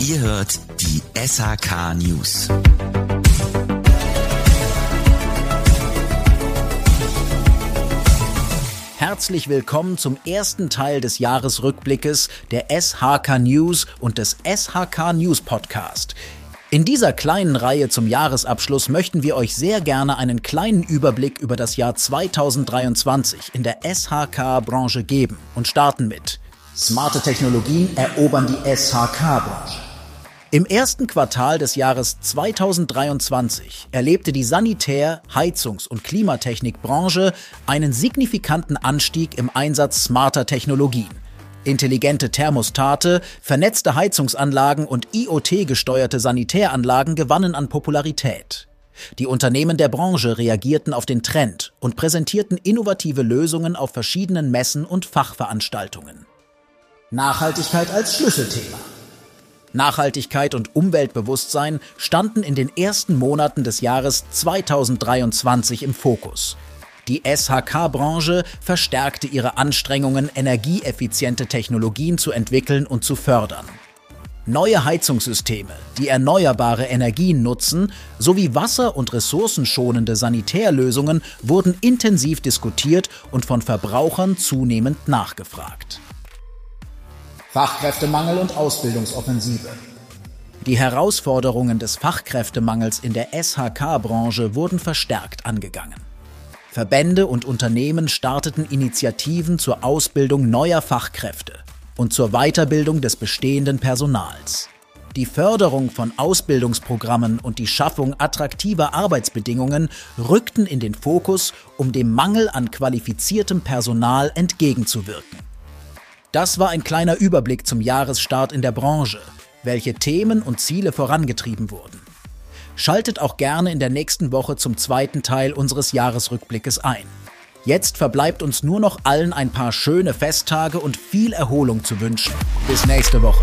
Ihr hört die SHK News. Herzlich willkommen zum ersten Teil des Jahresrückblickes der SHK News und des SHK News Podcast. In dieser kleinen Reihe zum Jahresabschluss möchten wir euch sehr gerne einen kleinen Überblick über das Jahr 2023 in der SHK-Branche geben und starten mit Smarte Technologien erobern die SHK-Branche. Im ersten Quartal des Jahres 2023 erlebte die Sanitär-, Heizungs- und Klimatechnikbranche einen signifikanten Anstieg im Einsatz smarter Technologien. Intelligente Thermostate, vernetzte Heizungsanlagen und IoT-gesteuerte Sanitäranlagen gewannen an Popularität. Die Unternehmen der Branche reagierten auf den Trend und präsentierten innovative Lösungen auf verschiedenen Messen und Fachveranstaltungen. Nachhaltigkeit als Schlüsselthema. Nachhaltigkeit und Umweltbewusstsein standen in den ersten Monaten des Jahres 2023 im Fokus. Die SHK-Branche verstärkte ihre Anstrengungen, energieeffiziente Technologien zu entwickeln und zu fördern. Neue Heizungssysteme, die erneuerbare Energien nutzen, sowie wasser- und ressourcenschonende Sanitärlösungen wurden intensiv diskutiert und von Verbrauchern zunehmend nachgefragt. Fachkräftemangel und Ausbildungsoffensive. Die Herausforderungen des Fachkräftemangels in der SHK-Branche wurden verstärkt angegangen. Verbände und Unternehmen starteten Initiativen zur Ausbildung neuer Fachkräfte und zur Weiterbildung des bestehenden Personals. Die Förderung von Ausbildungsprogrammen und die Schaffung attraktiver Arbeitsbedingungen rückten in den Fokus, um dem Mangel an qualifiziertem Personal entgegenzuwirken. Das war ein kleiner Überblick zum Jahresstart in der Branche, welche Themen und Ziele vorangetrieben wurden. Schaltet auch gerne in der nächsten Woche zum zweiten Teil unseres Jahresrückblickes ein. Jetzt verbleibt uns nur noch allen ein paar schöne Festtage und viel Erholung zu wünschen. Bis nächste Woche.